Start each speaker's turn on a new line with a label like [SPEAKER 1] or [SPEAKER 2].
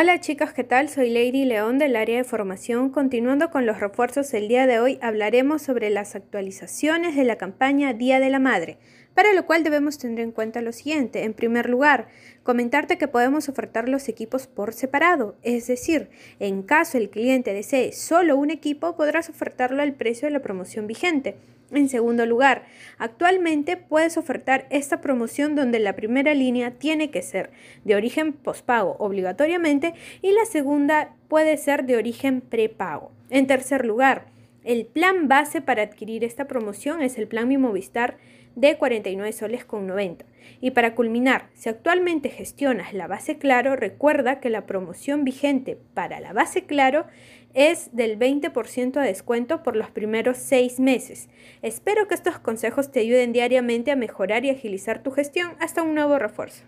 [SPEAKER 1] Hola chicos, ¿qué tal? Soy Lady León del área de formación. Continuando con los refuerzos, el día de hoy hablaremos sobre las actualizaciones de la campaña Día de la Madre, para lo cual debemos tener en cuenta lo siguiente. En primer lugar, comentarte que podemos ofertar los equipos por separado, es decir, en caso el cliente desee solo un equipo, podrás ofertarlo al precio de la promoción vigente. En segundo lugar, actualmente puedes ofertar esta promoción donde la primera línea tiene que ser de origen pospago obligatoriamente y la segunda puede ser de origen prepago. En tercer lugar, el plan base para adquirir esta promoción es el plan Mi Movistar de 49 soles con 90. Y para culminar, si actualmente gestionas la base Claro, recuerda que la promoción vigente para la base Claro es del 20% de descuento por los primeros seis meses. Espero que estos consejos te ayuden diariamente a mejorar y agilizar tu gestión hasta un nuevo refuerzo.